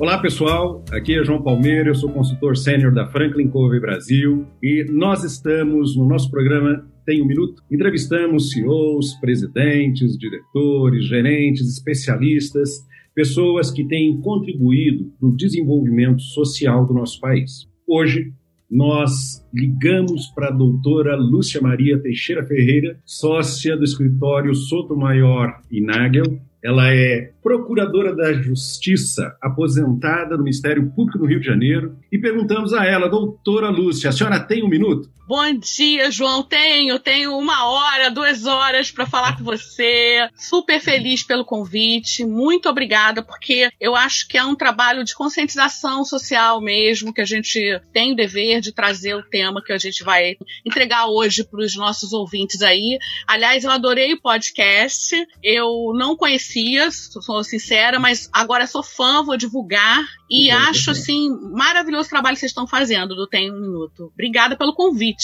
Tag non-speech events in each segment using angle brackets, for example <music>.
Olá pessoal, aqui é João Palmeira, eu sou consultor sênior da Franklin Covey Brasil e nós estamos no nosso programa Tem um Minuto. Entrevistamos CEOs, presidentes, diretores, gerentes, especialistas, pessoas que têm contribuído para o desenvolvimento social do nosso país. Hoje nós ligamos para a doutora Lúcia Maria Teixeira Ferreira, sócia do escritório Sotomayor e Nagel. Ela é procuradora da Justiça, aposentada no Ministério Público do Rio de Janeiro, e perguntamos a ela, doutora Lúcia, a senhora tem um minuto? Bom dia, João. Tenho, tenho uma hora, duas horas para falar com você. Super feliz pelo convite. Muito obrigada, porque eu acho que é um trabalho de conscientização social mesmo, que a gente tem o dever de trazer o tema que a gente vai entregar hoje para os nossos ouvintes aí. Aliás, eu adorei o podcast. Eu não conhecia, sou sincera, mas agora sou fã, vou divulgar e acho assim maravilhoso o trabalho que vocês estão fazendo do Tem um Minuto. Obrigada pelo convite.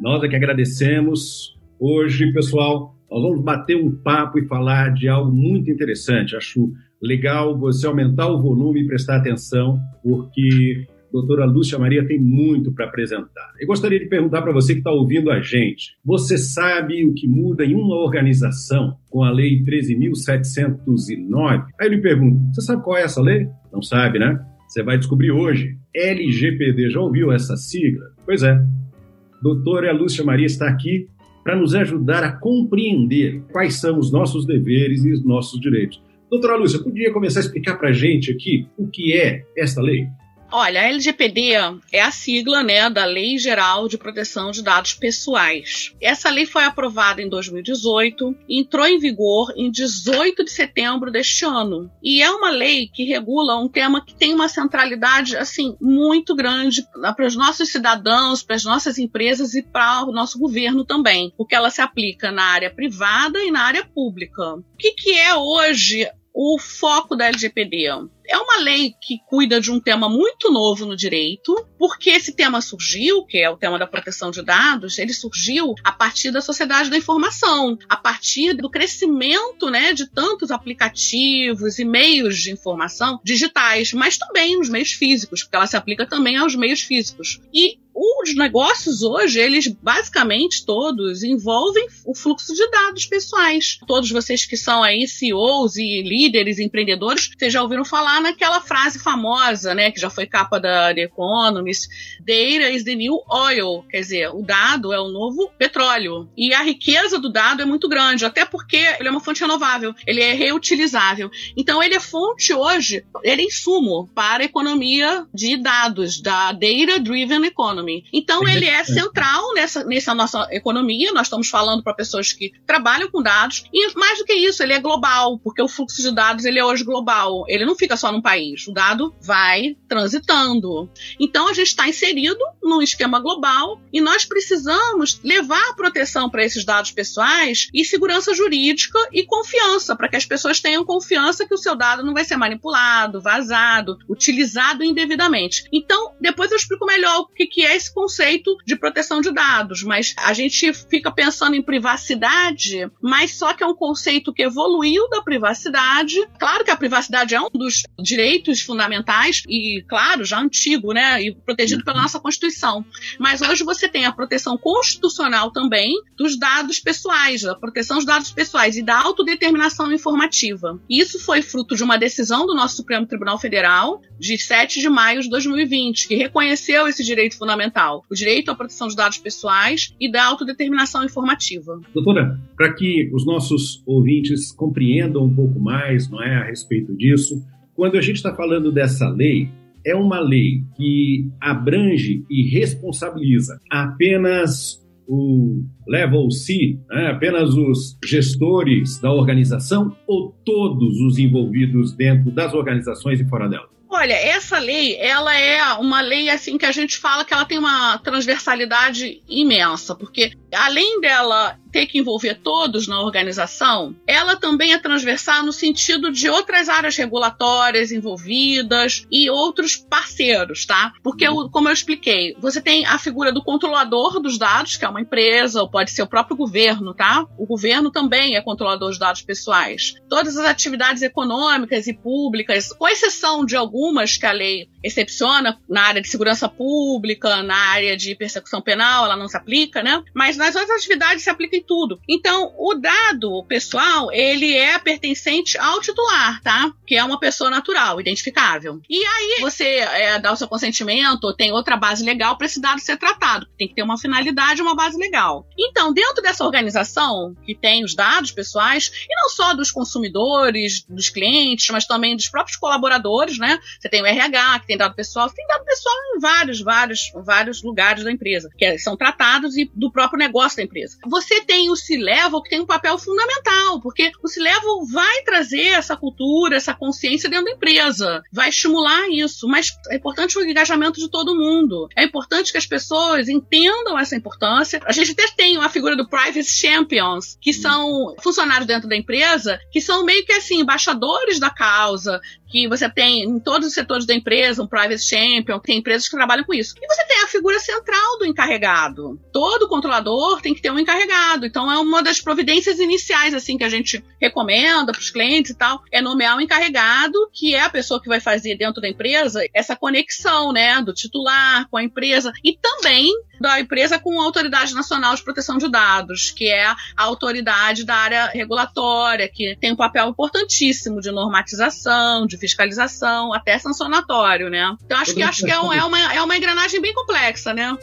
Nós é que agradecemos. Hoje, pessoal, nós vamos bater um papo e falar de algo muito interessante. Acho legal você aumentar o volume e prestar atenção, porque doutora Lúcia Maria tem muito para apresentar. Eu gostaria de perguntar para você que está ouvindo a gente: você sabe o que muda em uma organização com a Lei 13.709? Aí eu lhe pergunto: você sabe qual é essa lei? Não sabe, né? Você vai descobrir hoje. LGPD, já ouviu essa sigla? Pois é. Doutora Lúcia Maria está aqui para nos ajudar a compreender quais são os nossos deveres e os nossos direitos. Doutora Lúcia, podia começar a explicar para a gente aqui o que é esta lei? Olha, a LGPD é a sigla né, da Lei Geral de Proteção de Dados Pessoais. Essa lei foi aprovada em 2018 e entrou em vigor em 18 de setembro deste ano. E é uma lei que regula um tema que tem uma centralidade assim muito grande para os nossos cidadãos, para as nossas empresas e para o nosso governo também, porque ela se aplica na área privada e na área pública. O que, que é hoje o foco da LGPD? É uma lei que cuida de um tema muito novo no direito, porque esse tema surgiu, que é o tema da proteção de dados, ele surgiu a partir da sociedade da informação, a partir do crescimento né, de tantos aplicativos e meios de informação digitais, mas também os meios físicos, porque ela se aplica também aos meios físicos. E os negócios hoje, eles basicamente todos envolvem o fluxo de dados pessoais. Todos vocês que são aí CEOs e líderes, empreendedores, vocês já ouviram falar naquela frase famosa, né, que já foi capa da The Economist, data is the new oil, quer dizer, o dado é o novo petróleo. E a riqueza do dado é muito grande, até porque ele é uma fonte renovável, ele é reutilizável. Então ele é fonte hoje, ele é insumo para a economia de dados, da data driven economy. Então ele é central nessa, nessa nossa economia, nós estamos falando para pessoas que trabalham com dados, e mais do que isso, ele é global, porque o fluxo de dados ele é hoje global, ele não fica só só num país. O dado vai transitando. Então a gente está inserido num esquema global e nós precisamos levar proteção para esses dados pessoais e segurança jurídica e confiança, para que as pessoas tenham confiança que o seu dado não vai ser manipulado, vazado, utilizado indevidamente. Então, depois eu explico melhor o que é esse conceito de proteção de dados, mas a gente fica pensando em privacidade, mas só que é um conceito que evoluiu da privacidade. Claro que a privacidade é um dos direitos fundamentais e, claro, já antigo, né, e protegido pela nossa Constituição. Mas hoje você tem a proteção constitucional também dos dados pessoais, a proteção dos dados pessoais e da autodeterminação informativa. Isso foi fruto de uma decisão do nosso Supremo Tribunal Federal de 7 de maio de 2020, que reconheceu esse direito fundamental, o direito à proteção dos dados pessoais e da autodeterminação informativa. Doutora, para que os nossos ouvintes compreendam um pouco mais, não é, a respeito disso, quando a gente está falando dessa lei, é uma lei que abrange e responsabiliza apenas o level C, né, apenas os gestores da organização ou todos os envolvidos dentro das organizações e fora delas? Olha, essa lei, ela é uma lei assim que a gente fala que ela tem uma transversalidade imensa, porque além dela ter que envolver todos na organização, ela também é transversal no sentido de outras áreas regulatórias envolvidas e outros parceiros, tá? Porque, como eu expliquei, você tem a figura do controlador dos dados, que é uma empresa, ou pode ser o próprio governo, tá? O governo também é controlador dos dados pessoais. Todas as atividades econômicas e públicas, com exceção de algumas que a lei excepciona, na área de segurança pública, na área de persecução penal, ela não se aplica, né? Mas nas outras atividades se aplica em tudo. Então, o dado pessoal, ele é pertencente ao titular, tá? Que é uma pessoa natural, identificável. E aí, você é, dá o seu consentimento, tem outra base legal para esse dado ser tratado. Tem que ter uma finalidade, uma base legal. Então, dentro dessa organização que tem os dados pessoais, e não só dos consumidores, dos clientes, mas também dos próprios colaboradores, né? Você tem o RH, que tem dado pessoal, tem dado pessoal em vários, vários, vários lugares da empresa, que são tratados e do próprio negócio da empresa. Você tem o C-Level que tem um papel fundamental, porque o C-Level vai trazer essa cultura, essa consciência dentro da empresa, vai estimular isso, mas é importante o engajamento de todo mundo. É importante que as pessoas entendam essa importância. A gente até tem a figura do Private Champions, que são funcionários dentro da empresa, que são meio que assim, embaixadores da causa, que você tem em todos os setores da empresa, um private champion, tem empresas que trabalham com isso. E você tem a figura central do encarregado. Todo controlador tem que ter um encarregado. Então é uma das providências iniciais assim que a gente recomenda para os clientes e tal, é nomear um encarregado, que é a pessoa que vai fazer dentro da empresa essa conexão, né, do titular com a empresa e também da empresa com a Autoridade Nacional de Proteção de Dados, que é a autoridade da área regulatória, que tem um papel importantíssimo de normatização, de fiscalização, até sancionatório, né? Então acho que acho que é, um, é, uma, é uma engrenagem bem complexa, né?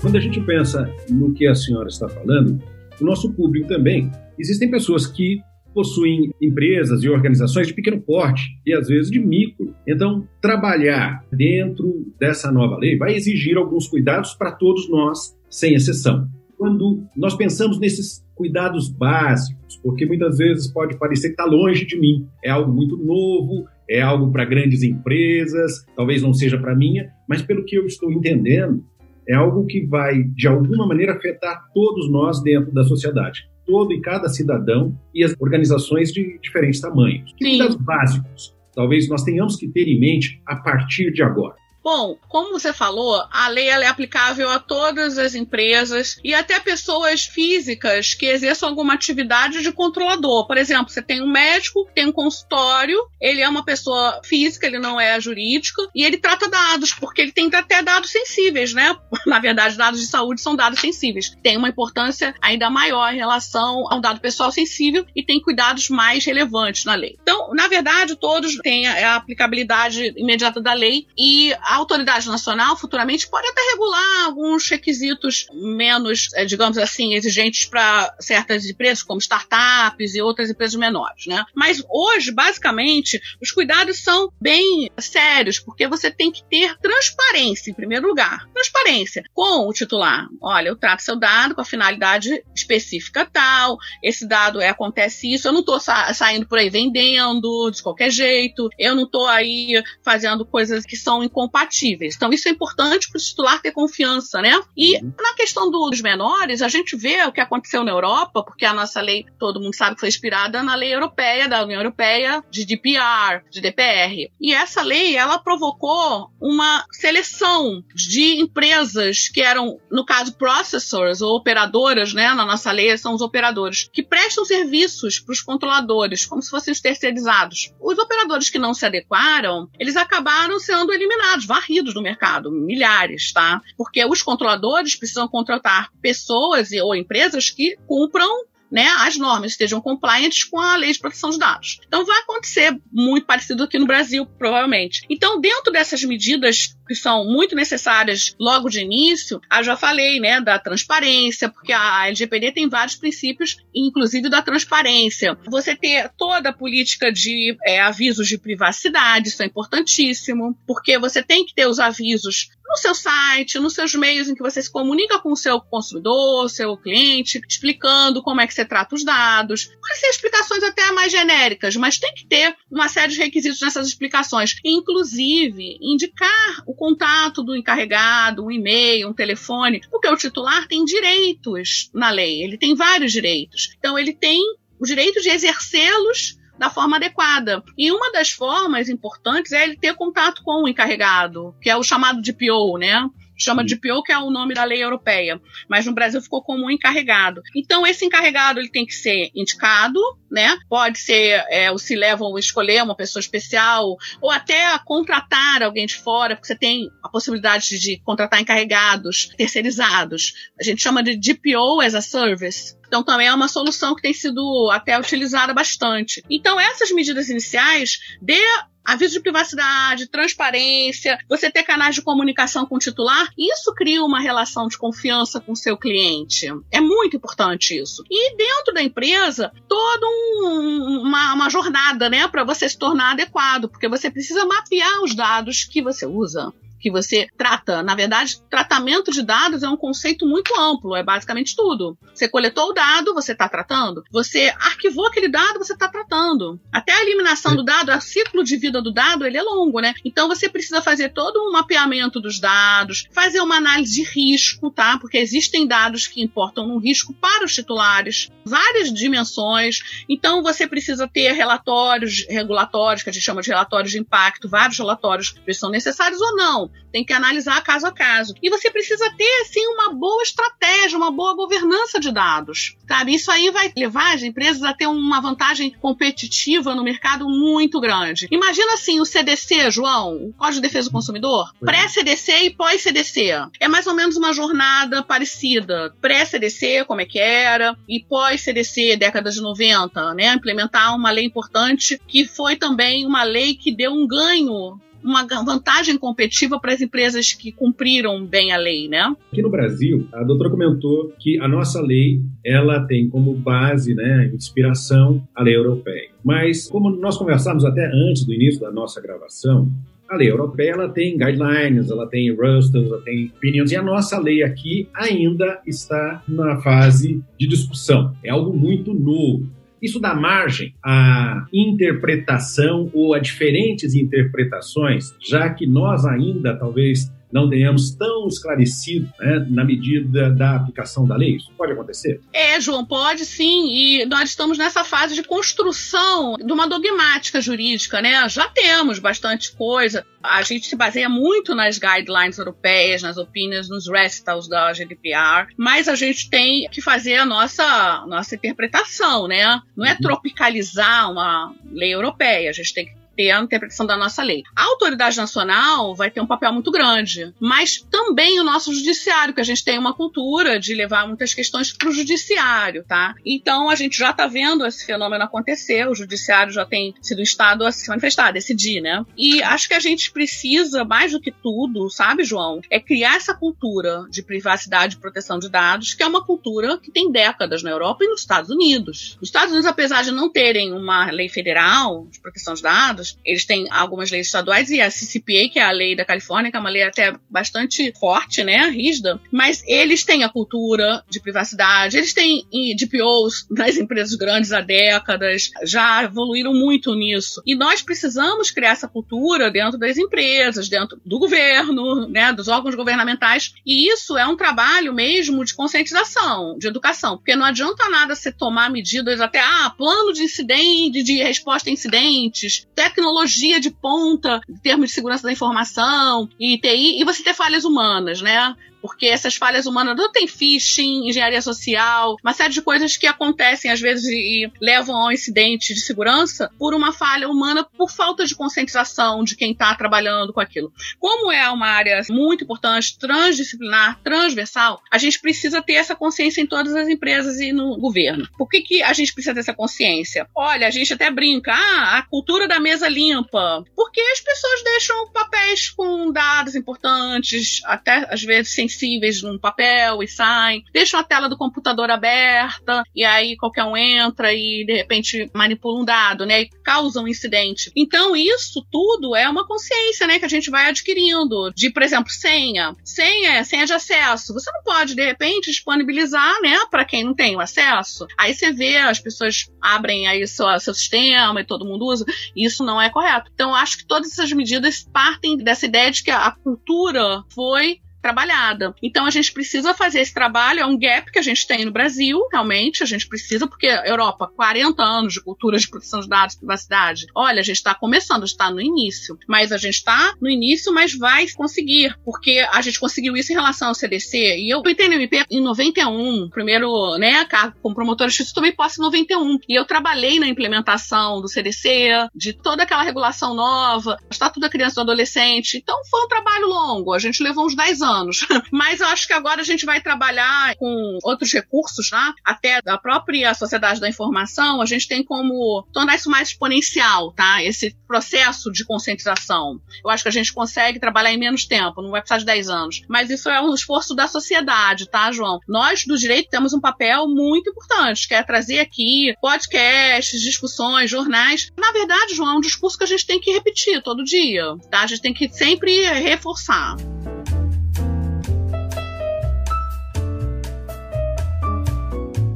Quando a gente pensa no que a senhora está falando, o nosso público também, existem pessoas que possuem empresas e organizações de pequeno porte e às vezes de micro. Então, trabalhar dentro dessa nova lei vai exigir alguns cuidados para todos nós, sem exceção. Quando nós pensamos nesses cuidados básicos, porque muitas vezes pode parecer que está longe de mim, é algo muito novo, é algo para grandes empresas, talvez não seja para minha, mas pelo que eu estou entendendo, é algo que vai, de alguma maneira, afetar todos nós dentro da sociedade todo e cada cidadão e as organizações de diferentes tamanhos. Que cuidados básicos talvez nós tenhamos que ter em mente a partir de agora? Bom, como você falou, a lei é aplicável a todas as empresas e até pessoas físicas que exerçam alguma atividade de controlador. Por exemplo, você tem um médico que tem um consultório, ele é uma pessoa física, ele não é jurídico, e ele trata dados, porque ele tem até dados sensíveis, né? <laughs> Na verdade, dados de saúde são dados sensíveis. Tem uma importância ainda maior em relação a um dado pessoal sensível e tem cuidados mais relevantes na lei. Então, na verdade, todos têm a aplicabilidade imediata da lei e a autoridade nacional futuramente pode até regular alguns requisitos menos, eh, digamos assim, exigentes para certas empresas, como startups e outras empresas menores, né? Mas hoje, basicamente, os cuidados são bem sérios, porque você tem que ter transparência, em primeiro lugar. Transparência com o titular. Olha, eu trato seu dado com a finalidade específica tal, esse dado é, acontece isso, eu não estou sa saindo por aí vendendo de qualquer jeito, eu não estou aí fazendo coisas que são incompatíveis compatíveis. Então, isso é importante para o titular ter confiança, né? E uhum. na questão dos menores, a gente vê o que aconteceu na Europa, porque a nossa lei, todo mundo sabe que foi inspirada na lei europeia, da União Europeia, de DPR, de DPR. E essa lei, ela provocou uma seleção de empresas que eram, no caso, processors ou operadoras, né? Na nossa lei são os operadores, que prestam serviços para os controladores, como se fossem os terceirizados. Os operadores que não se adequaram, eles acabaram sendo eliminados, varridos do mercado, milhares, tá? Porque os controladores precisam contratar pessoas ou empresas que cumpram né, as normas estejam compliantes com a lei de proteção de dados. Então vai acontecer muito parecido aqui no Brasil, provavelmente. Então, dentro dessas medidas que são muito necessárias logo de início, eu já falei, né, da transparência, porque a LGPD tem vários princípios, inclusive da transparência. Você ter toda a política de é, avisos de privacidade, isso é importantíssimo, porque você tem que ter os avisos no seu site, nos seus meios em que você se comunica com o seu consumidor, seu cliente, explicando como é que você trata os dados. Pode ser explicações até mais genéricas, mas tem que ter uma série de requisitos nessas explicações. Inclusive, indicar o contato do encarregado, um e-mail, um telefone, porque o titular tem direitos na lei, ele tem vários direitos. Então, ele tem o direito de exercê-los da forma adequada. E uma das formas importantes é ele ter contato com o encarregado, que é o chamado de PO, né? chama de PO, que é o nome da lei europeia, mas no Brasil ficou como um encarregado. Então, esse encarregado ele tem que ser indicado, né? Pode ser é, o se levam escolher uma pessoa especial, ou até contratar alguém de fora, porque você tem a possibilidade de contratar encarregados terceirizados. A gente chama de DPO as a service. Então também é uma solução que tem sido até utilizada bastante. Então essas medidas iniciais dê aviso de privacidade, transparência, você ter canais de comunicação com o titular, isso cria uma relação de confiança com o seu cliente. É muito importante isso. E dentro da empresa, toda um, uma, uma jornada, né, para você se tornar adequado, porque você precisa mapear os dados que você usa que você trata. Na verdade, tratamento de dados é um conceito muito amplo, é basicamente tudo. Você coletou o dado, você está tratando. Você arquivou aquele dado, você está tratando. Até a eliminação do dado, o ciclo de vida do dado, ele é longo, né? Então você precisa fazer todo um mapeamento dos dados, fazer uma análise de risco, tá? Porque existem dados que importam um risco para os titulares, várias dimensões. Então você precisa ter relatórios regulatórios, que a gente chama de relatórios de impacto, vários relatórios que são necessários ou não tem que analisar caso a caso. E você precisa ter, assim, uma boa estratégia, uma boa governança de dados, sabe? Isso aí vai levar as empresas a ter uma vantagem competitiva no mercado muito grande. Imagina, assim, o CDC, João, o Código de Defesa do Consumidor, é. pré-CDC e pós-CDC. É mais ou menos uma jornada parecida. Pré-CDC, como é que era, e pós-CDC, década de 90, né? Implementar uma lei importante que foi também uma lei que deu um ganho uma vantagem competitiva para as empresas que cumpriram bem a lei, né? Aqui no Brasil, a doutora comentou que a nossa lei ela tem como base, né, inspiração a lei europeia. Mas como nós conversamos até antes do início da nossa gravação, a lei europeia ela tem guidelines, ela tem rosters, ela tem opinions, e a nossa lei aqui ainda está na fase de discussão. É algo muito novo. Isso dá margem à interpretação ou a diferentes interpretações, já que nós ainda talvez não tenhamos tão esclarecido né, na medida da aplicação da lei? Isso pode acontecer? É, João, pode sim. E nós estamos nessa fase de construção de uma dogmática jurídica, né? Já temos bastante coisa. A gente se baseia muito nas guidelines europeias, nas opiniões, nos recitals da GDPR, mas a gente tem que fazer a nossa, nossa interpretação, né? Não é uhum. tropicalizar uma lei europeia, a gente tem que ter a interpretação da nossa lei. A autoridade nacional vai ter um papel muito grande, mas também o nosso judiciário, que a gente tem uma cultura de levar muitas questões para o judiciário, tá? Então a gente já está vendo esse fenômeno acontecer, o judiciário já tem sido estado a se manifestar, a decidir, né? E acho que a gente precisa, mais do que tudo, sabe, João, é criar essa cultura de privacidade e proteção de dados, que é uma cultura que tem décadas na Europa e nos Estados Unidos. Os Estados Unidos, apesar de não terem uma lei federal de proteção de dados, eles têm algumas leis estaduais e a CCPA, que é a lei da Califórnia, que é uma lei até bastante forte, né, rígida, mas eles têm a cultura de privacidade, eles têm DPOs nas empresas grandes há décadas, já evoluíram muito nisso. E nós precisamos criar essa cultura dentro das empresas, dentro do governo, né, dos órgãos governamentais, e isso é um trabalho mesmo de conscientização, de educação, porque não adianta nada você tomar medidas até, ah, plano de incidente, de resposta a incidentes, tecnologia de ponta em termos de segurança da informação e TI, e você ter falhas humanas, né? Porque essas falhas humanas não tem phishing, engenharia social, uma série de coisas que acontecem às vezes e levam ao incidente de segurança por uma falha humana, por falta de conscientização de quem está trabalhando com aquilo. Como é uma área muito importante, transdisciplinar, transversal, a gente precisa ter essa consciência em todas as empresas e no governo. Por que, que a gente precisa ter essa consciência? Olha, a gente até brinca, ah, a cultura da mesa limpa, porque as pessoas deixam papéis com dados importantes, até às vezes sem sensíveis num papel e saem, deixam a tela do computador aberta e aí qualquer um entra e de repente manipula um dado, né? E causa um incidente. Então isso tudo é uma consciência, né, que a gente vai adquirindo de, por exemplo, senha. Senha é senha de acesso. Você não pode de repente disponibilizar, né, para quem não tem o acesso. Aí você vê as pessoas abrem aí seu, seu sistema e todo mundo usa. Isso não é correto. Então acho que todas essas medidas partem dessa ideia de que a cultura foi trabalhada. Então a gente precisa fazer esse trabalho, é um gap que a gente tem no Brasil, realmente, a gente precisa, porque Europa, 40 anos de cultura de proteção de dados privacidade. Olha, a gente está começando, está no início, mas a gente está no início, mas vai conseguir, porque a gente conseguiu isso em relação ao CDC, e eu entrei no MP em 91, primeiro, né, como promotor de justiça, tomei posse em 91, e eu trabalhei na implementação do CDC, de toda aquela regulação nova, Estatuto da Criança e do Adolescente, então foi um trabalho longo, a gente levou uns 10 anos anos. <laughs> Mas eu acho que agora a gente vai trabalhar com outros recursos, né? até da própria sociedade da informação, a gente tem como tornar isso mais exponencial, tá? Esse processo de conscientização. Eu acho que a gente consegue trabalhar em menos tempo, não vai precisar de 10 anos. Mas isso é um esforço da sociedade, tá, João? Nós do direito temos um papel muito importante, que é trazer aqui podcasts, discussões, jornais. Na verdade, João, é um discurso que a gente tem que repetir todo dia, tá? A gente tem que sempre reforçar.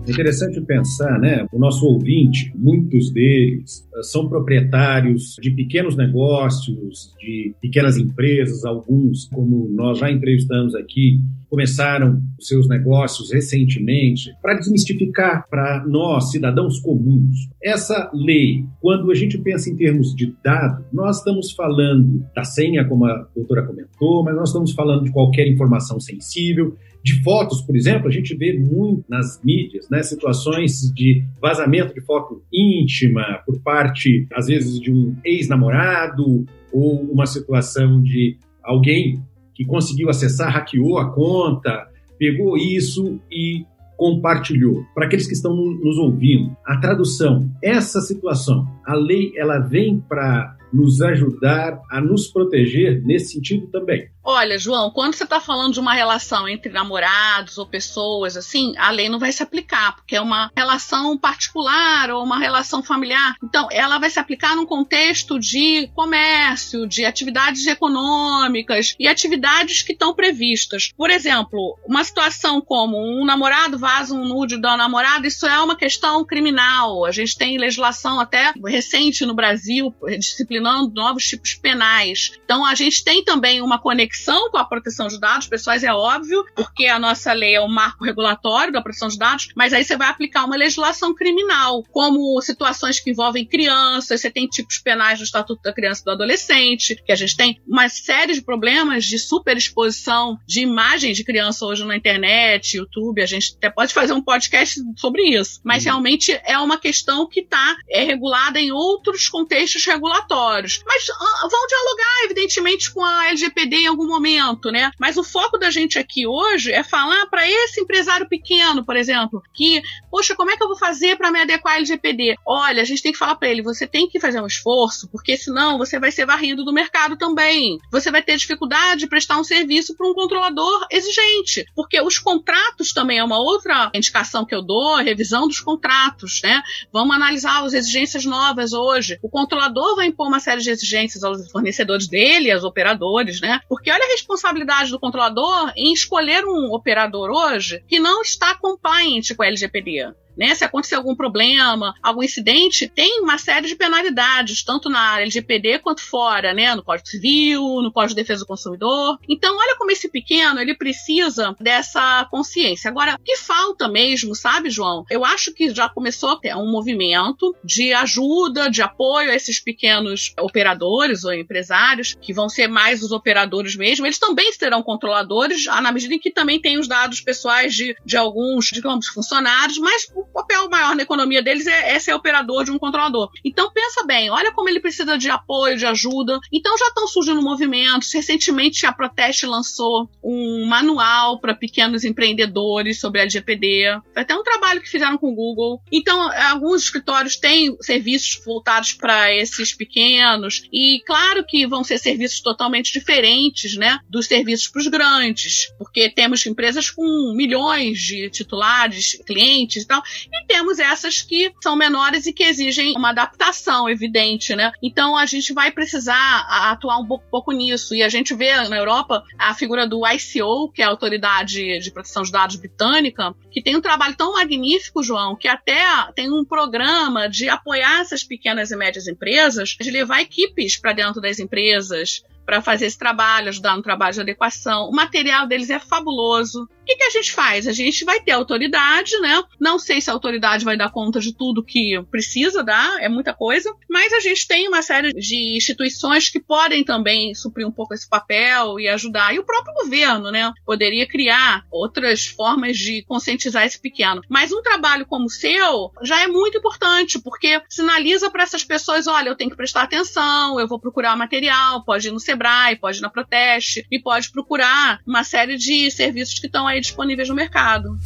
Interessante pensar, né? O nosso ouvinte, muitos deles eh, são proprietários de pequenos negócios, de pequenas empresas, alguns, como nós já entrevistamos aqui, começaram os seus negócios recentemente. Para desmistificar para nós, cidadãos comuns, essa lei, quando a gente pensa em termos de dado, nós estamos falando da senha, como a doutora comentou, mas nós estamos falando de qualquer informação sensível de fotos, por exemplo, a gente vê muito nas mídias, né, situações de vazamento de foto íntima por parte, às vezes, de um ex-namorado ou uma situação de alguém conseguiu acessar, hackeou a conta, pegou isso e compartilhou. Para aqueles que estão nos ouvindo, a tradução, essa situação, a lei ela vem para nos ajudar a nos proteger nesse sentido também. Olha, João, quando você está falando de uma relação entre namorados ou pessoas, assim, a lei não vai se aplicar, porque é uma relação particular ou uma relação familiar. Então, ela vai se aplicar num contexto de comércio, de atividades econômicas e atividades que estão previstas. Por exemplo, uma situação como um namorado vaza um nude da namorada, isso é uma questão criminal. A gente tem legislação até recente no Brasil disciplinando novos tipos penais. Então, a gente tem também uma conexão conexão com a proteção de dados pessoais, é óbvio, porque a nossa lei é o marco regulatório da proteção de dados, mas aí você vai aplicar uma legislação criminal, como situações que envolvem crianças, você tem tipos penais no Estatuto da Criança e do Adolescente, que a gente tem uma série de problemas de superexposição de imagens de criança hoje na internet, YouTube, a gente até pode fazer um podcast sobre isso, mas uhum. realmente é uma questão que está é regulada em outros contextos regulatórios. Mas uh, vão dialogar, evidentemente, com a LGPD em algum algum momento, né? Mas o foco da gente aqui hoje é falar para esse empresário pequeno, por exemplo, que, poxa, como é que eu vou fazer para me adequar ao LGPD? Olha, a gente tem que falar para ele, você tem que fazer um esforço, porque senão você vai ser varrido do mercado também. Você vai ter dificuldade de prestar um serviço para um controlador exigente, porque os contratos também é uma outra indicação que eu dou, revisão dos contratos, né? Vamos analisar as exigências novas hoje. O controlador vai impor uma série de exigências aos fornecedores dele, aos operadores, né? Porque olha a responsabilidade do controlador em escolher um operador hoje que não está compliant com a LGPD né? Se acontecer algum problema, algum incidente, tem uma série de penalidades, tanto na LGPD quanto fora, né? No Código Civil, no Código de Defesa do Consumidor. Então, olha como esse pequeno, ele precisa dessa consciência. Agora, o que falta mesmo, sabe, João? Eu acho que já começou a ter um movimento de ajuda, de apoio a esses pequenos operadores ou empresários, que vão ser mais os operadores mesmo. Eles também serão controladores, na medida em que também tem os dados pessoais de, de alguns, digamos, funcionários, mas o papel maior na economia deles é, é ser operador de um controlador. Então pensa bem, olha como ele precisa de apoio, de ajuda. Então já estão surgindo movimentos. Recentemente a Proteste lançou um manual para pequenos empreendedores sobre a LGPD. Foi até um trabalho que fizeram com o Google. Então alguns escritórios têm serviços voltados para esses pequenos e claro que vão ser serviços totalmente diferentes, né, dos serviços para os grandes, porque temos empresas com milhões de titulares, clientes e tal, e temos essas que são menores e que exigem uma adaptação evidente, né? Então a gente vai precisar atuar um pouco, pouco nisso. E a gente vê na Europa a figura do ICO, que é a Autoridade de Proteção de Dados Britânica, que tem um trabalho tão magnífico, João, que até tem um programa de apoiar essas pequenas e médias empresas, de levar equipes para dentro das empresas, para fazer esse trabalho, ajudar no trabalho de adequação. O material deles é fabuloso. O que, que, a gente faz? A gente vai ter autoridade, né? Não sei se a autoridade vai dar conta de tudo que precisa dar, é muita coisa, mas a gente tem uma série de instituições que podem também suprir um pouco esse papel e ajudar. E o próprio governo, né? Poderia criar outras formas de conscientizar esse pequeno. Mas um trabalho como o seu já é muito importante, porque sinaliza para essas pessoas: olha, eu tenho que prestar atenção, eu vou procurar material, pode ir no Sebrae, pode ir na Proteste e pode procurar uma série de serviços que estão aí disponíveis no mercado.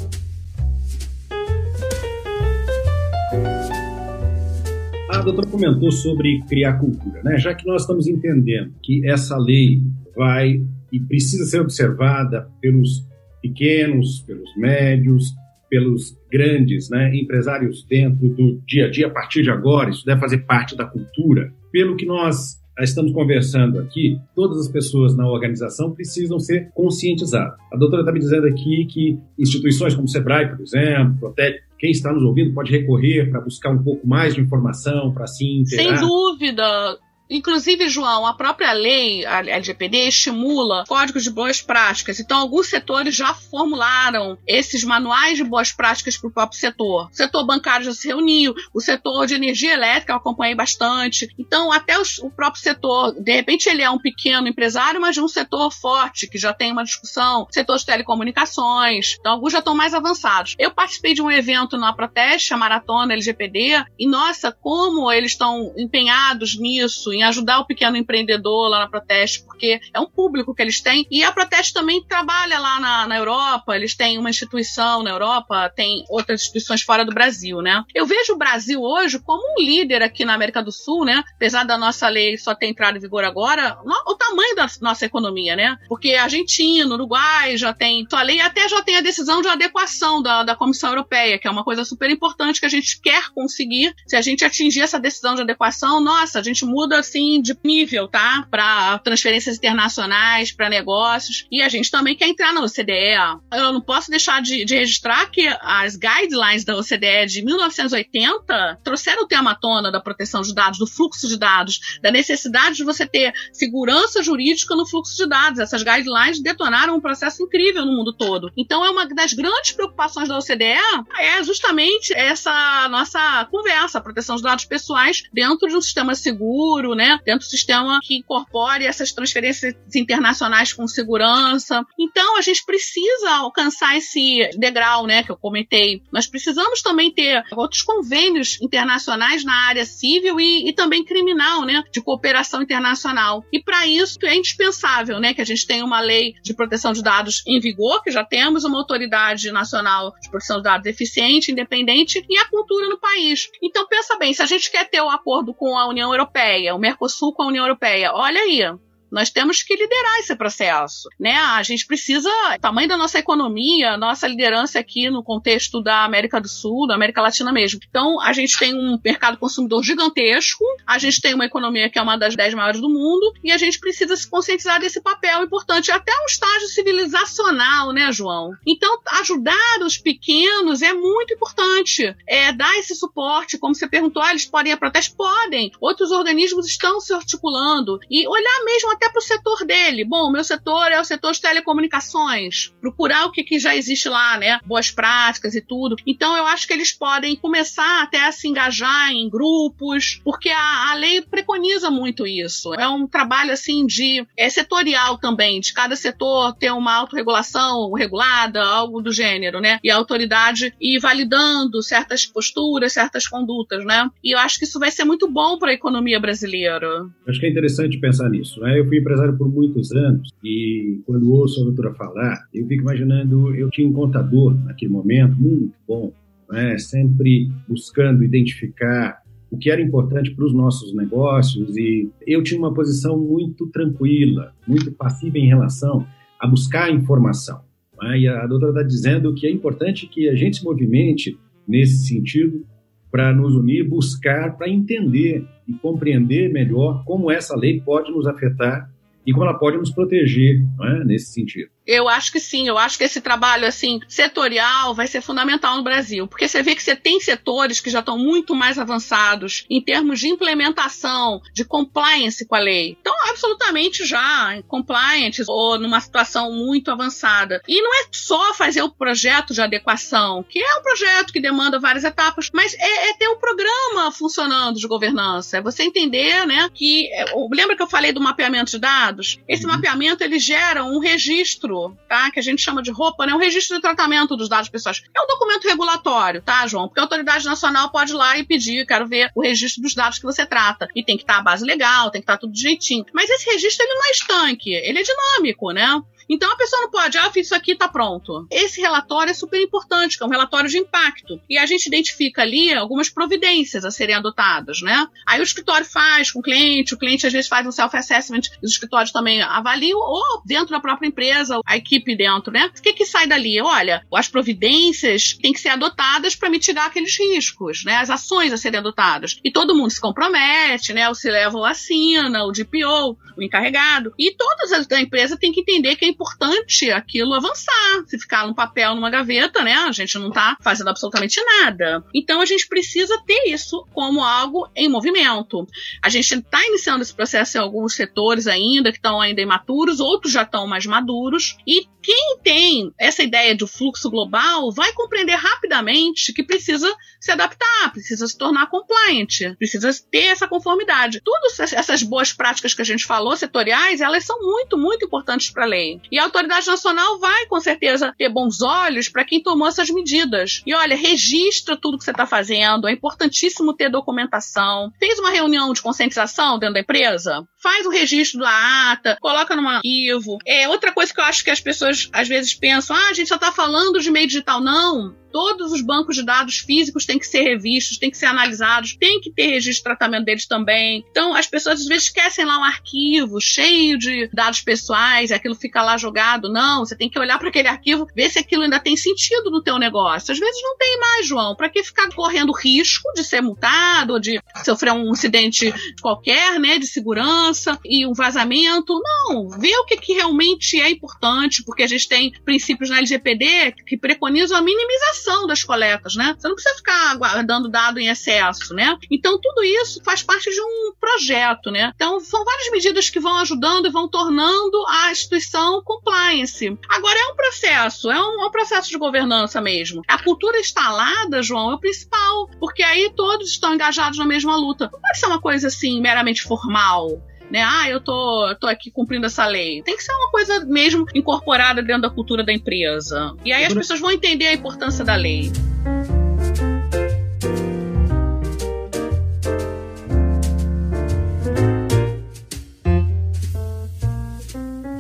A doutora comentou sobre criar cultura, né? Já que nós estamos entendendo que essa lei vai e precisa ser observada pelos pequenos, pelos médios, pelos grandes né, empresários dentro do dia a dia a partir de agora, isso deve fazer parte da cultura. Pelo que nós estamos conversando aqui, todas as pessoas na organização precisam ser conscientizadas. A doutora está me dizendo aqui que instituições como o SEBRAE, por exemplo, Protec, quem está nos ouvindo pode recorrer para buscar um pouco mais de informação, para assim Sem dúvida. Inclusive, João, a própria lei, a LGPD, estimula códigos de boas práticas. Então, alguns setores já formularam esses manuais de boas práticas para o próprio setor. O setor bancário já se reuniu, o setor de energia elétrica eu acompanhei bastante. Então, até o próprio setor, de repente, ele é um pequeno empresário, mas de um setor forte, que já tem uma discussão, setor de telecomunicações. Então, alguns já estão mais avançados. Eu participei de um evento na Proteste, a Maratona LGPD, e nossa, como eles estão empenhados nisso em ajudar o pequeno empreendedor lá na Proteste, porque é um público que eles têm. E a Proteste também trabalha lá na, na Europa, eles têm uma instituição na Europa, tem outras instituições fora do Brasil, né? Eu vejo o Brasil hoje como um líder aqui na América do Sul, né? Apesar da nossa lei só ter entrado em vigor agora, o tamanho da nossa economia, né? Porque Argentina, Uruguai já tem sua lei, até já tem a decisão de adequação da, da Comissão Europeia, que é uma coisa super importante que a gente quer conseguir. Se a gente atingir essa decisão de adequação, nossa, a gente muda assim de nível, tá? Para transferências internacionais, para negócios. E a gente também quer entrar na OCDE. Eu não posso deixar de, de registrar que as guidelines da OCDE de 1980 trouxeram o tema à tona da proteção de dados, do fluxo de dados, da necessidade de você ter segurança jurídica no fluxo de dados. Essas guidelines detonaram um processo incrível no mundo todo. Então, é uma das grandes preocupações da OCDE é justamente essa nossa conversa, a proteção de dados pessoais dentro de um sistema seguro, né? Dentro do sistema que incorpore essas transferências internacionais com segurança. Então, a gente precisa alcançar esse degrau, né, que eu comentei. Nós precisamos também ter outros convênios internacionais na área civil e, e também criminal, né, de cooperação internacional. E para isso é indispensável, né, que a gente tenha uma lei de proteção de dados em vigor, que já temos uma autoridade nacional de proteção de dados eficiente, independente e a cultura no país. Então pensa bem, se a gente quer ter o um acordo com a União Europeia, o Mercosul com a União Europeia. Olha aí, nós temos que liderar esse processo, né? A gente precisa, tamanho da nossa economia, nossa liderança aqui no contexto da América do Sul, da América Latina mesmo. Então, a gente tem um mercado consumidor gigantesco, a gente tem uma economia que é uma das dez maiores do mundo e a gente precisa se conscientizar desse papel importante, até um estágio civilizacional, né, João? Então, ajudar os pequenos é muito importante. É dar esse suporte, como você perguntou, ah, eles podem ir a protesto? Podem. Outros organismos estão se articulando e olhar mesmo até para o setor dele. Bom, o meu setor é o setor de telecomunicações. Procurar o que, que já existe lá, né? Boas práticas e tudo. Então eu acho que eles podem começar até a se engajar em grupos, porque a, a lei preconiza muito isso. É um trabalho assim de é, setorial também, de cada setor ter uma autorregulação regulada, algo do gênero, né? E a autoridade ir validando certas posturas, certas condutas, né? E eu acho que isso vai ser muito bom para a economia brasileira. Acho que é interessante pensar nisso, né? Eu fui empresário por muitos anos e quando ouço a doutora falar, eu fico imaginando, eu tinha um contador naquele momento muito bom, né? sempre buscando identificar o que era importante para os nossos negócios e eu tinha uma posição muito tranquila, muito passiva em relação a buscar informação. Né? E a doutora está dizendo que é importante que a gente se movimente nesse sentido para nos unir, buscar, para entender e compreender melhor como essa lei pode nos afetar e como ela pode nos proteger é? nesse sentido. Eu acho que sim, eu acho que esse trabalho assim setorial vai ser fundamental no Brasil, porque você vê que você tem setores que já estão muito mais avançados em termos de implementação, de compliance com a lei. Então, absolutamente já compliance ou numa situação muito avançada. E não é só fazer o projeto de adequação, que é um projeto que demanda várias etapas, mas é, é ter um programa funcionando de governança. É você entender, né, que é, lembra que eu falei do mapeamento de dados? Esse uhum. mapeamento ele gera um registro tá? Que a gente chama de roupa, né? Um registro de tratamento dos dados pessoais. É um documento regulatório, tá, João? Porque a autoridade nacional pode ir lá e pedir, quero ver o registro dos dados que você trata. E tem que estar tá a base legal, tem que estar tá tudo direitinho. Mas esse registro ele não é estanque, ele é dinâmico, né? Então a pessoa não pode, ah, isso aqui está pronto. Esse relatório é super importante, que é um relatório de impacto. E a gente identifica ali algumas providências a serem adotadas, né? Aí o escritório faz com o cliente, o cliente às vezes faz um self-assessment, os escritórios também avaliam, ou dentro da própria empresa, a equipe dentro, né? O que, que sai dali? Olha, as providências têm que ser adotadas para mitigar aqueles riscos, né? As ações a serem adotadas. E todo mundo se compromete, né? O se leva assina, o DPO, o encarregado. E todas as da empresa têm que entender que é importante aquilo avançar. Se ficar no papel, numa gaveta, né? A gente não está fazendo absolutamente nada. Então a gente precisa ter isso como algo em movimento. A gente está iniciando esse processo em alguns setores ainda, que estão ainda imaturos, outros já estão mais maduros. E quem tem essa ideia de fluxo global vai compreender rapidamente que precisa se adaptar, precisa se tornar compliant, precisa ter essa conformidade. Todas essas boas práticas que a gente falou, setoriais, elas são muito, muito importantes para a lei. E a autoridade nacional vai, com certeza, ter bons olhos para quem tomou essas medidas. E olha, registra tudo que você está fazendo, é importantíssimo ter documentação. Fez uma reunião de conscientização dentro da empresa? Faz o registro da ata, coloca num arquivo. É outra coisa que eu acho que as pessoas às vezes pensam: ah, a gente só está falando de meio digital. Não todos os bancos de dados físicos têm que ser revistos, têm que ser analisados, tem que ter registro de tratamento deles também. Então, as pessoas às vezes esquecem lá um arquivo cheio de dados pessoais, aquilo fica lá jogado. Não, você tem que olhar para aquele arquivo, ver se aquilo ainda tem sentido no teu negócio. Às vezes não tem mais, João. Para que ficar correndo risco de ser multado, ou de sofrer um incidente qualquer, né, de segurança e um vazamento? Não, vê o que, que realmente é importante, porque a gente tem princípios na LGPD que preconizam a minimização das coletas, né? Você não precisa ficar guardando dado em excesso, né? Então tudo isso faz parte de um projeto, né? Então são várias medidas que vão ajudando e vão tornando a instituição compliance. Agora é um processo, é um, é um processo de governança mesmo. A cultura instalada, João, é o principal, porque aí todos estão engajados na mesma luta. Não pode ser uma coisa assim meramente formal né? Ah, eu tô, tô aqui cumprindo essa lei. Tem que ser uma coisa mesmo incorporada dentro da cultura da empresa. E aí as pessoas vão entender a importância da lei.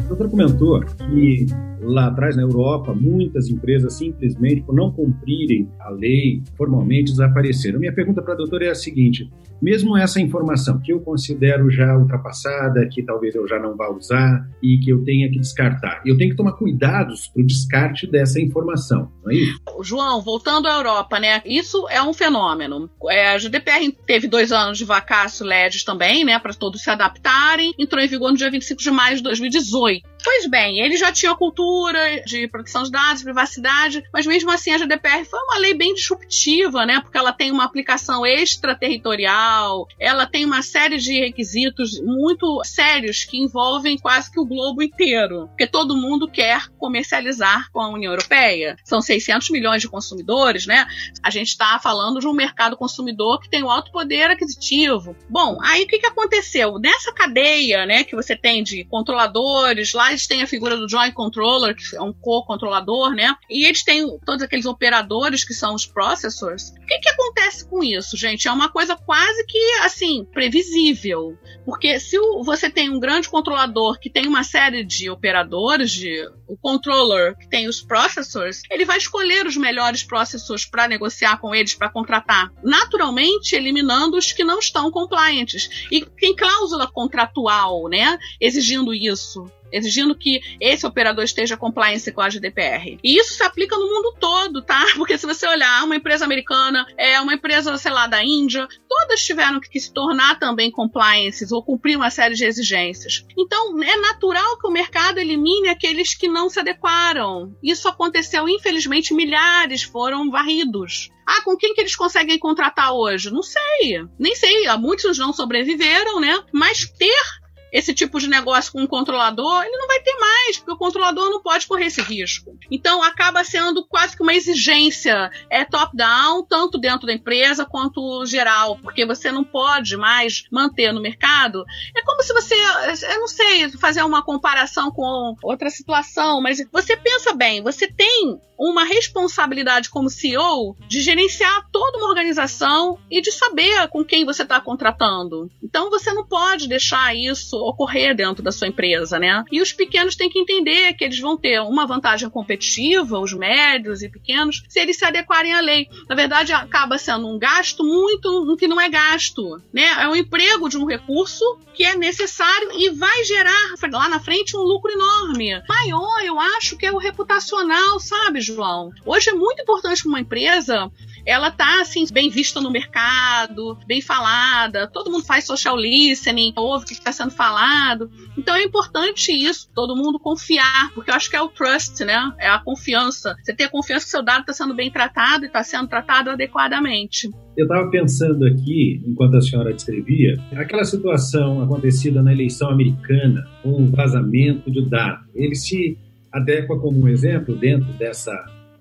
O doutor comentou que lá atrás na Europa, muitas empresas simplesmente por não cumprirem a lei formalmente desapareceram. Minha pergunta para a doutora é a seguinte: mesmo essa informação que eu considero já ultrapassada, que talvez eu já não vá usar e que eu tenha que descartar, eu tenho que tomar cuidados para o descarte dessa informação, não é isso? João, voltando à Europa, né? Isso é um fenômeno. É, a GDPR teve dois anos de vacácio LEDs também, né? Para todos se adaptarem. Entrou em vigor no dia 25 de maio de 2018. Pois bem, ele já tinha a cultura de proteção de dados, privacidade, mas mesmo assim a GDPR foi uma lei bem disruptiva, né? Porque ela tem uma aplicação extraterritorial, ela tem uma série de requisitos muito sérios que envolvem quase que o globo inteiro, porque todo mundo quer comercializar com a União Europeia. São 600 milhões de consumidores, né? A gente está falando de um mercado consumidor que tem um alto poder aquisitivo. Bom, aí o que, que aconteceu? Nessa cadeia, né, que você tem de controladores, lá eles têm a figura do joint controller, que é um co-controlador, né? E eles têm todos aqueles operadores que são os processors. O que, que acontece com isso, gente? É uma coisa quase que, assim, previsível. Porque se você tem um grande controlador que tem uma série de operadores, de, o controller que tem os processors, ele vai escolher os melhores processors para negociar com eles, para contratar. Naturalmente, eliminando os que não estão compliantes. E tem cláusula contratual, né? Exigindo isso exigindo que esse operador esteja compliance com a GDPR. E isso se aplica no mundo todo, tá? <laughs> Porque se você olhar uma empresa americana, é uma empresa, sei lá, da Índia, todas tiveram que se tornar também compliances ou cumprir uma série de exigências. Então, é natural que o mercado elimine aqueles que não se adequaram. Isso aconteceu, infelizmente, milhares foram varridos. Ah, com quem que eles conseguem contratar hoje? Não sei. Nem sei. Muitos não sobreviveram, né? Mas ter esse tipo de negócio com um controlador, ele não vai ter mais, porque o controlador não pode correr esse risco. Então acaba sendo quase que uma exigência é top-down, tanto dentro da empresa quanto geral, porque você não pode mais manter no mercado. É como se você, eu não sei, fazer uma comparação com outra situação, mas você pensa bem, você tem uma responsabilidade como CEO de gerenciar toda uma organização e de saber com quem você está contratando. Então você não pode deixar isso ocorrer dentro da sua empresa, né? E os pequenos têm que entender que eles vão ter uma vantagem competitiva, os médios e pequenos, se eles se adequarem à lei. Na verdade, acaba sendo um gasto muito no que não é gasto, né? É um emprego de um recurso que é necessário e vai gerar lá na frente um lucro enorme. Maior, eu acho que é o reputacional, sabe, João? Hoje é muito importante para uma empresa ela tá assim bem vista no mercado, bem falada, todo mundo faz social listening, ouve o que está sendo falado. Então é importante isso, todo mundo confiar, porque eu acho que é o trust, né? É a confiança. Você ter a confiança que seu dado está sendo bem tratado e está sendo tratado adequadamente. Eu estava pensando aqui, enquanto a senhora descrevia, aquela situação acontecida na eleição americana, com um vazamento de dados. Ele se adequa como um exemplo dentro dessa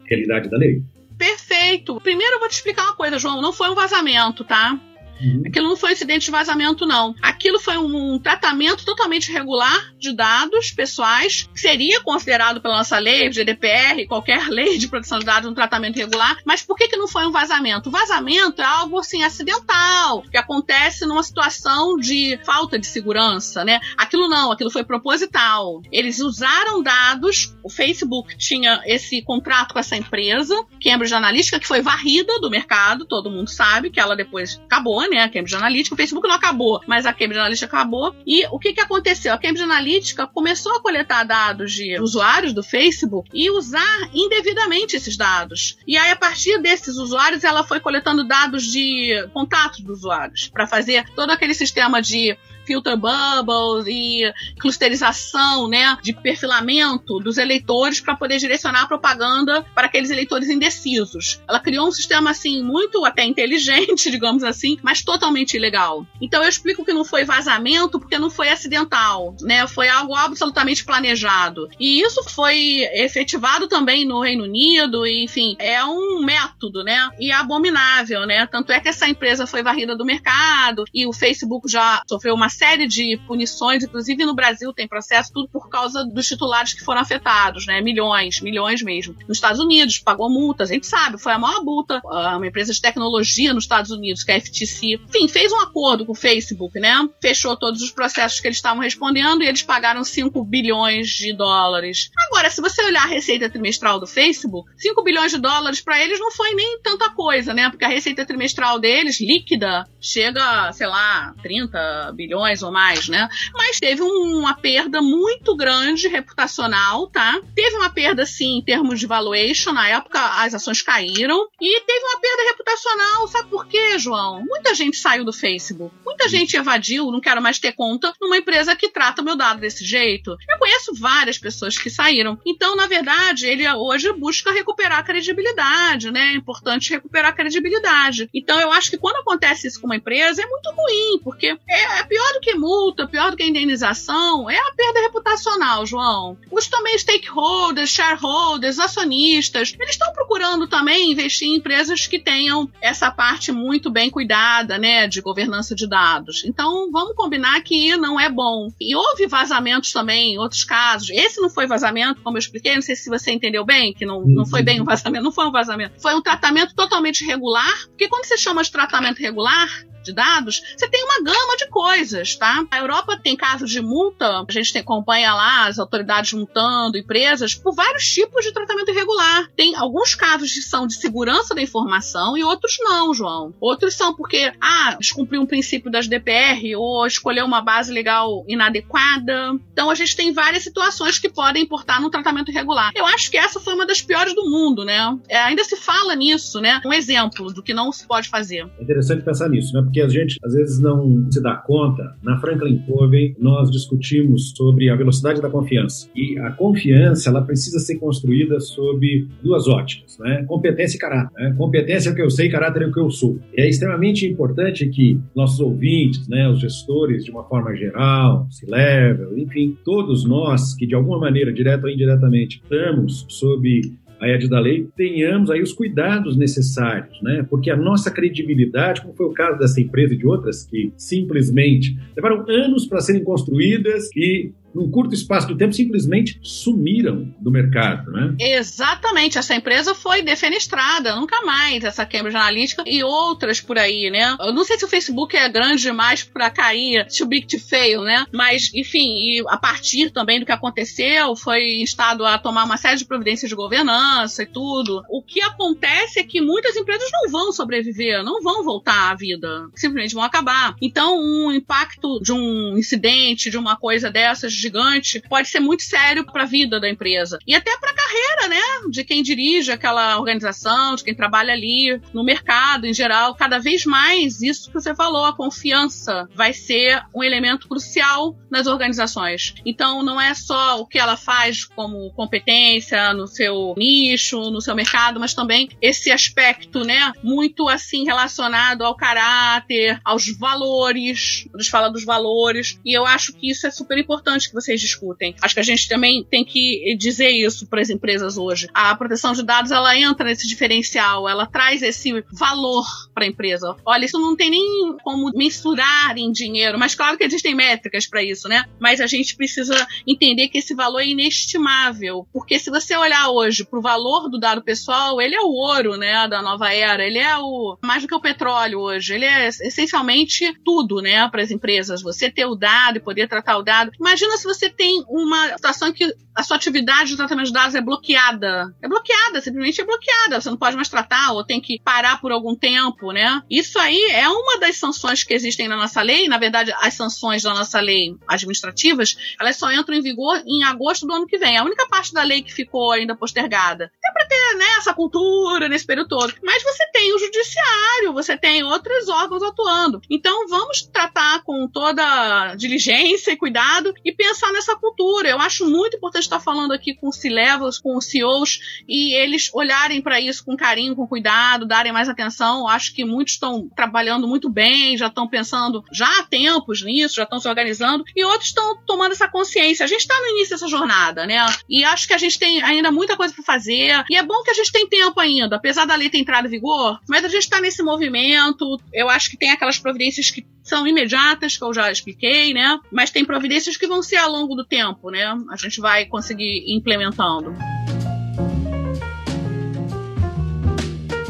realidade da lei? Perfeito. Primeiro eu vou te explicar uma coisa, João. Não foi um vazamento, tá? Uhum. Aquilo não foi incidente de vazamento, não. Aquilo foi um tratamento totalmente regular de dados pessoais, que seria considerado pela nossa lei, GDPR, qualquer lei de proteção de dados, um tratamento regular. Mas por que, que não foi um vazamento? O vazamento é algo assim acidental, que acontece numa situação de falta de segurança, né? Aquilo não, aquilo foi proposital. Eles usaram dados, o Facebook tinha esse contrato com essa empresa, Cambridge Analytica, que foi varrida do mercado, todo mundo sabe que ela depois acabou, né? A Cambridge Analytica. O Facebook não acabou, mas a Cambridge Analytica acabou. E o que, que aconteceu? A Cambridge Analytica começou a coletar dados de usuários do Facebook e usar indevidamente esses dados. E aí, a partir desses usuários, ela foi coletando dados de contatos dos usuários para fazer todo aquele sistema de filter bubbles e clusterização, né, de perfilamento dos eleitores para poder direcionar a propaganda para aqueles eleitores indecisos. Ela criou um sistema assim muito até inteligente, <laughs> digamos assim, mas totalmente ilegal. Então eu explico que não foi vazamento porque não foi acidental, né? Foi algo absolutamente planejado. E isso foi efetivado também no Reino Unido, enfim, é um método, né? E abominável, né? Tanto é que essa empresa foi varrida do mercado e o Facebook já sofreu uma série de punições, inclusive no Brasil tem processo, tudo por causa dos titulares que foram afetados, né? Milhões, milhões mesmo. Nos Estados Unidos, pagou multas, a gente sabe, foi a maior multa. Ah, uma empresa de tecnologia nos Estados Unidos, que é a FTC, enfim, fez um acordo com o Facebook, né? Fechou todos os processos que eles estavam respondendo e eles pagaram 5 bilhões de dólares. Agora, se você olhar a receita trimestral do Facebook, 5 bilhões de dólares para eles não foi nem tanta coisa, né? Porque a receita trimestral deles, líquida, chega, sei lá, 30 bilhões milhões ou mais, né? Mas teve um, uma perda muito grande reputacional, tá? Teve uma perda, sim, em termos de valuation. Na época, as ações caíram. E teve uma perda reputacional. Sabe por quê, João? Muita gente saiu do Facebook. Muita gente evadiu, não quero mais ter conta numa empresa que trata meu dado desse jeito. Eu conheço várias pessoas que saíram. Então, na verdade, ele hoje busca recuperar a credibilidade, né? É importante recuperar a credibilidade. Então, eu acho que quando acontece isso com uma empresa, é muito ruim, porque é, é pior do que multa, pior do que indenização, é a perda reputacional, João. Os também stakeholders, shareholders, acionistas, eles estão procurando também investir em empresas que tenham essa parte muito bem cuidada, né, de governança de dados. Então, vamos combinar que não é bom. E houve vazamentos também em outros casos. Esse não foi vazamento, como eu expliquei, não sei se você entendeu bem, que não, não foi bem um vazamento, não foi um vazamento. Foi um tratamento totalmente regular, porque quando você chama de tratamento regular, de dados, você tem uma gama de coisas, tá? A Europa tem casos de multa, a gente tem, acompanha lá as autoridades multando empresas por vários tipos de tratamento irregular. Tem alguns casos que são de segurança da informação e outros não, João. Outros são porque, ah, descumpriu um princípio das DPR ou escolheu uma base legal inadequada. Então a gente tem várias situações que podem importar num tratamento irregular. Eu acho que essa foi uma das piores do mundo, né? É, ainda se fala nisso, né? Um exemplo do que não se pode fazer. É interessante pensar nisso, né? Porque a gente às vezes não se dá conta. Na Franklin Covey, nós discutimos sobre a velocidade da confiança. E a confiança, ela precisa ser construída sob duas óticas, né? Competência e caráter. Né? Competência é o que eu sei, caráter é o que eu sou. É extremamente importante que nossos ouvintes, né, os gestores de uma forma geral, C-level, enfim, todos nós que de alguma maneira, direta ou indiretamente, estamos sob a ED da lei, tenhamos aí os cuidados necessários, né? Porque a nossa credibilidade, como foi o caso dessa empresa e de outras que simplesmente levaram anos para serem construídas e num curto espaço de tempo, simplesmente sumiram do mercado, né? Exatamente. Essa empresa foi defenestrada, nunca mais, essa Cambridge Analytica e outras por aí, né? Eu não sei se o Facebook é grande demais para cair, too big to fail, né? Mas, enfim, a partir também do que aconteceu, foi instado a tomar uma série de providências de governança e tudo. O que acontece é que muitas empresas não vão sobreviver, não vão voltar à vida, simplesmente vão acabar. Então, um impacto de um incidente, de uma coisa dessas, gigante pode ser muito sério para a vida da empresa e até para a carreira, né, de quem dirige aquela organização, de quem trabalha ali no mercado em geral. Cada vez mais isso que você falou, a confiança vai ser um elemento crucial nas organizações. Então não é só o que ela faz como competência no seu nicho, no seu mercado, mas também esse aspecto, né, muito assim relacionado ao caráter, aos valores. A gente fala dos valores e eu acho que isso é super importante vocês discutem. Acho que a gente também tem que dizer isso para as empresas hoje. A proteção de dados ela entra nesse diferencial, ela traz esse valor para a empresa. Olha, isso não tem nem como mensurar em dinheiro, mas claro que existem métricas para isso, né? Mas a gente precisa entender que esse valor é inestimável, porque se você olhar hoje para o valor do dado pessoal, ele é o ouro, né, da nova era. Ele é o mais do que o petróleo hoje. Ele é essencialmente tudo, né, para as empresas. Você ter o dado e poder tratar o dado. Imagina se você tem uma situação que a sua atividade de tratamento de dados é bloqueada. É bloqueada, simplesmente é bloqueada. Você não pode mais tratar ou tem que parar por algum tempo, né? Isso aí é uma das sanções que existem na nossa lei. Na verdade, as sanções da nossa lei administrativas, elas só entram em vigor em agosto do ano que vem. A única parte da lei que ficou ainda postergada. É para ter, né, essa cultura nesse período todo. Mas você tem o judiciário, você tem outros órgãos atuando. Então, vamos tratar com toda diligência e cuidado e nessa cultura. Eu acho muito importante estar falando aqui com C-levels, com os CEOs, e eles olharem para isso com carinho, com cuidado, darem mais atenção. Eu acho que muitos estão trabalhando muito bem, já estão pensando já há tempos nisso, já estão se organizando, e outros estão tomando essa consciência. A gente está no início dessa jornada, né? E acho que a gente tem ainda muita coisa para fazer, e é bom que a gente tem tempo ainda, apesar da lei ter entrado em vigor, mas a gente está nesse movimento. Eu acho que tem aquelas providências que são imediatas, que eu já expliquei, né? Mas tem providências que vão ser ao longo do tempo, né? A gente vai conseguir ir implementando.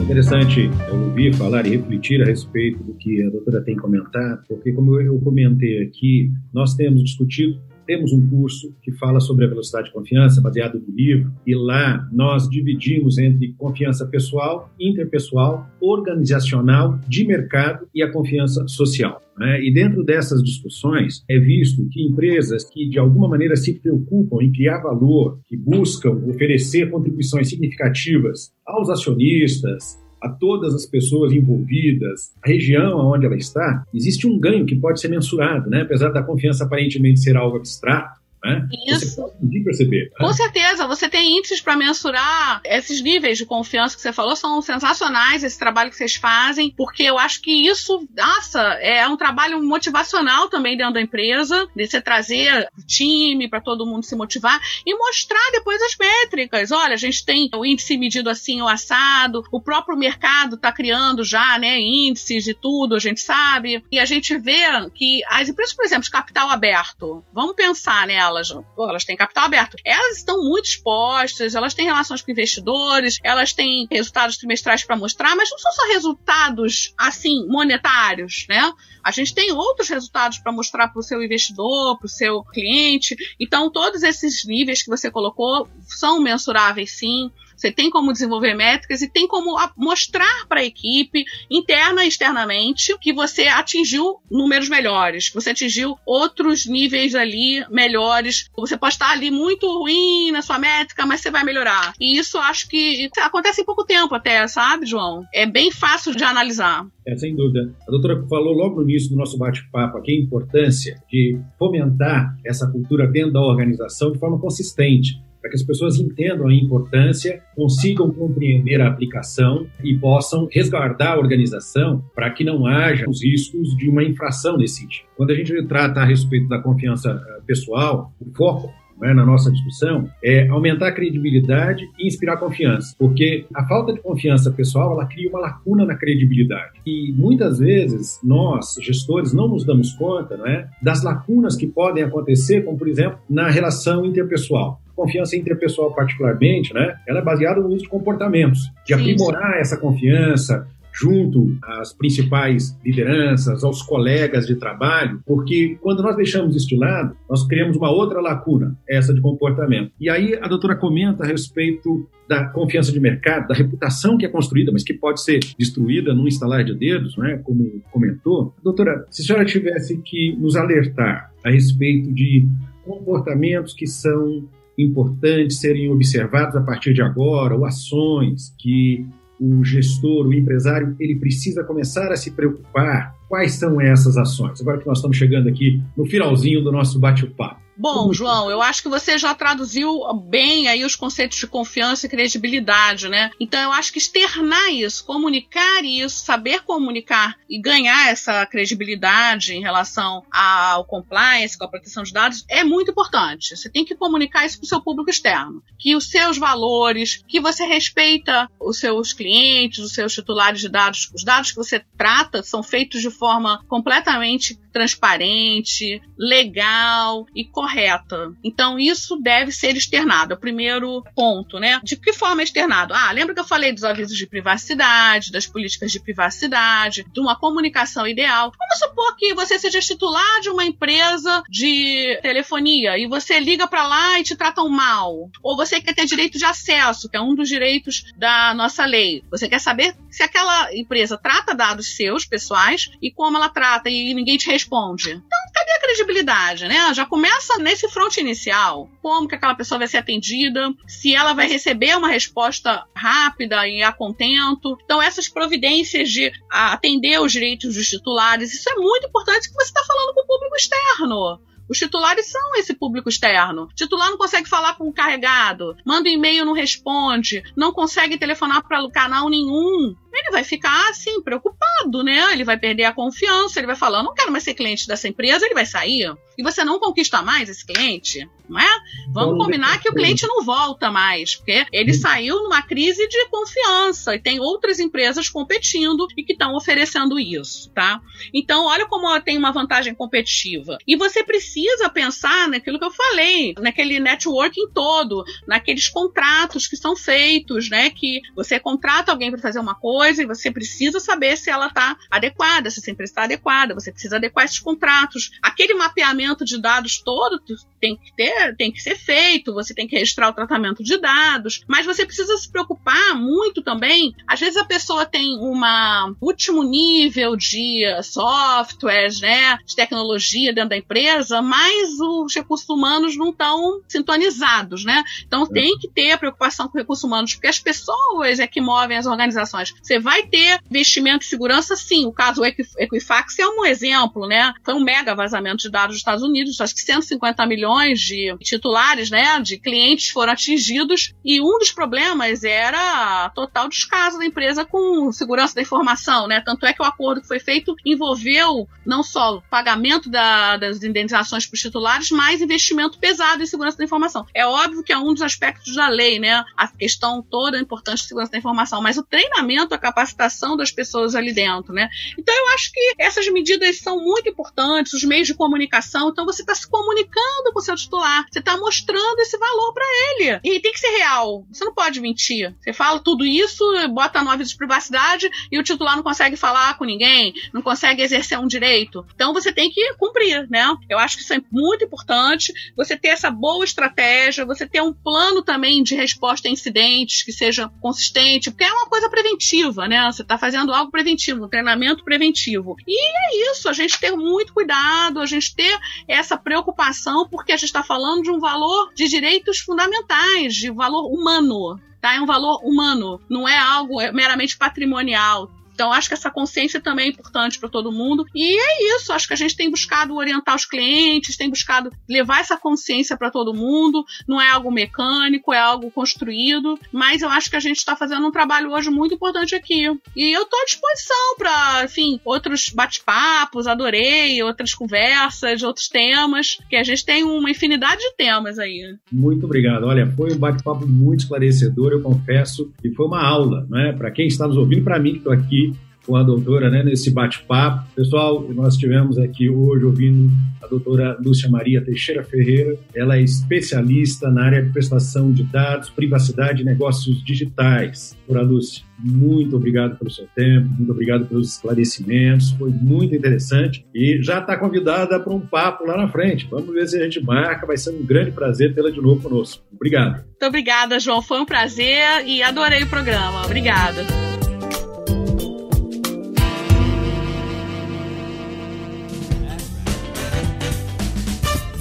interessante ouvir falar e refletir a respeito do que a doutora tem comentado, porque como eu comentei aqui, nós temos discutido temos um curso que fala sobre a velocidade de confiança, baseado no livro, e lá nós dividimos entre confiança pessoal, interpessoal, organizacional, de mercado e a confiança social. Né? E dentro dessas discussões é visto que empresas que de alguma maneira se preocupam em criar valor, que buscam oferecer contribuições significativas aos acionistas, a todas as pessoas envolvidas, a região onde ela está, existe um ganho que pode ser mensurado, né? apesar da confiança aparentemente ser algo abstrato, né? Isso. Você pode perceber. Né? Com certeza, você tem índices para mensurar esses níveis de confiança que você falou, são sensacionais esse trabalho que vocês fazem, porque eu acho que isso, nossa, é um trabalho motivacional também dentro da empresa, de você trazer o time para todo mundo se motivar e mostrar depois as métricas. Olha, a gente tem o índice medido assim, o assado, o próprio mercado está criando já, né, índices de tudo, a gente sabe, e a gente vê que as empresas, por exemplo, de capital aberto, vamos pensar nela, elas, pô, elas têm capital aberto. Elas estão muito expostas, elas têm relações com investidores, elas têm resultados trimestrais para mostrar, mas não são só resultados assim monetários, né? A gente tem outros resultados para mostrar para o seu investidor, para o seu cliente. Então, todos esses níveis que você colocou são mensuráveis, sim. Você tem como desenvolver métricas e tem como mostrar para a equipe, interna e externamente, que você atingiu números melhores, que você atingiu outros níveis ali melhores. Você pode estar ali muito ruim na sua métrica, mas você vai melhorar. E isso acho que acontece em pouco tempo até, sabe, João? É bem fácil de analisar. É, sem dúvida. A doutora falou logo no início do nosso bate-papo aqui a importância de fomentar essa cultura dentro da organização de forma consistente para que as pessoas entendam a importância, consigam compreender a aplicação e possam resguardar a organização para que não haja os riscos de uma infração nesse sentido. Quando a gente trata a respeito da confiança eh, pessoal, o foco né, na nossa discussão é aumentar a credibilidade e inspirar confiança, porque a falta de confiança pessoal ela cria uma lacuna na credibilidade e muitas vezes nós gestores não nos damos conta né, das lacunas que podem acontecer, como por exemplo na relação interpessoal confiança interpessoal particularmente, né, ela é baseada no uso de comportamentos, de aprimorar essa confiança, junto às principais lideranças, aos colegas de trabalho, porque quando nós deixamos isso de lado, nós criamos uma outra lacuna, essa de comportamento. E aí a doutora comenta a respeito da confiança de mercado, da reputação que é construída, mas que pode ser destruída num instalar de dedos, né, como comentou. Doutora, se a senhora tivesse que nos alertar a respeito de comportamentos que são importantes serem observados a partir de agora, ou ações que o gestor, o empresário, ele precisa começar a se preocupar. Quais são essas ações? Agora que nós estamos chegando aqui no finalzinho do nosso bate-papo. Bom, João, eu acho que você já traduziu bem aí os conceitos de confiança e credibilidade, né? Então eu acho que externar isso, comunicar isso, saber comunicar e ganhar essa credibilidade em relação ao compliance, com a proteção de dados, é muito importante. Você tem que comunicar isso para o seu público externo. Que os seus valores, que você respeita os seus clientes, os seus titulares de dados, os dados que você trata são feitos de forma completamente transparente, legal e correta correta. Então, isso deve ser externado. É o primeiro ponto, né? De que forma é externado? Ah, lembra que eu falei dos avisos de privacidade, das políticas de privacidade, de uma comunicação ideal. Vamos supor que você seja titular de uma empresa de telefonia e você liga para lá e te tratam mal. Ou você quer ter direito de acesso, que é um dos direitos da nossa lei. Você quer saber se aquela empresa trata dados seus, pessoais, e como ela trata e ninguém te responde. Então, a credibilidade, né? Já começa nesse front inicial. Como que aquela pessoa vai ser atendida, se ela vai receber uma resposta rápida e a contento. Então, essas providências de atender os direitos dos titulares, isso é muito importante que você está falando com o público externo. Os titulares são esse público externo. O titular não consegue falar com o carregado, manda um e-mail, não responde, não consegue telefonar para canal nenhum ele vai ficar assim, preocupado, né? Ele vai perder a confiança, ele vai falar: não quero mais ser cliente dessa empresa, ele vai sair. E você não conquista mais esse cliente, não é? Vamos combinar que o cliente não volta mais, porque ele saiu numa crise de confiança e tem outras empresas competindo e que estão oferecendo isso, tá? Então, olha como tem uma vantagem competitiva. E você precisa pensar naquilo que eu falei, naquele networking todo, naqueles contratos que são feitos, né? Que você contrata alguém para fazer uma coisa coisa e você precisa saber se ela está adequada, se essa empresa está adequada, você precisa adequar esses contratos. Aquele mapeamento de dados todo tem que ter, tem que ser feito, você tem que registrar o tratamento de dados, mas você precisa se preocupar muito também. Às vezes a pessoa tem uma último nível de softwares, né, de tecnologia dentro da empresa, mas os recursos humanos não estão sintonizados, né? Então é. tem que ter preocupação com recursos humanos, porque as pessoas é que movem as organizações. Você vai ter investimento em segurança, sim. O caso Equifax é um exemplo, né? Foi um mega vazamento de dados dos Estados Unidos, acho que 150 milhões de titulares, né, de clientes foram atingidos e um dos problemas era total descaso da empresa com segurança da informação, né? Tanto é que o acordo que foi feito envolveu não só o pagamento da, das indenizações para os titulares, mas investimento pesado em segurança da informação. É óbvio que é um dos aspectos da lei, né? A questão toda importante de segurança da informação, mas o treinamento, a capacitação das pessoas ali dentro, né? Então eu acho que essas medidas são muito importantes, os meios de comunicação. Então você está se comunicando com o seu titular, você está mostrando esse valor para ele. E tem que ser real. Você não pode mentir. Você fala tudo isso, bota no aviso de privacidade e o titular não consegue falar com ninguém, não consegue exercer um direito. Então você tem que cumprir, né? Eu acho que isso é muito importante. Você ter essa boa estratégia, você ter um plano também de resposta a incidentes que seja consistente, porque é uma coisa preventiva, né? Você está fazendo algo preventivo, um treinamento preventivo. E é isso, a gente ter muito cuidado, a gente ter essa preocupação, porque a gente está falando de um valor de direitos fundamentais, de valor humano. Tá? É um valor humano, não é algo meramente patrimonial. Então, acho que essa consciência também é importante para todo mundo. E é isso. Acho que a gente tem buscado orientar os clientes, tem buscado levar essa consciência para todo mundo. Não é algo mecânico, é algo construído. Mas eu acho que a gente está fazendo um trabalho hoje muito importante aqui. E eu estou à disposição para, enfim, outros bate-papos. Adorei outras conversas, outros temas. Que a gente tem uma infinidade de temas aí. Muito obrigado. Olha, foi um bate-papo muito esclarecedor, eu confesso. E foi uma aula, né? Para quem está nos ouvindo, para mim que estou aqui com a doutora né, nesse bate-papo. Pessoal, nós tivemos aqui hoje ouvindo a doutora Lúcia Maria Teixeira Ferreira. Ela é especialista na área de prestação de dados, privacidade e negócios digitais. Doutora Lúcia, muito obrigado pelo seu tempo, muito obrigado pelos esclarecimentos, foi muito interessante e já está convidada para um papo lá na frente. Vamos ver se a gente marca, vai ser um grande prazer tê-la de novo conosco. Obrigado. Muito obrigada, João, foi um prazer e adorei o programa. Obrigada.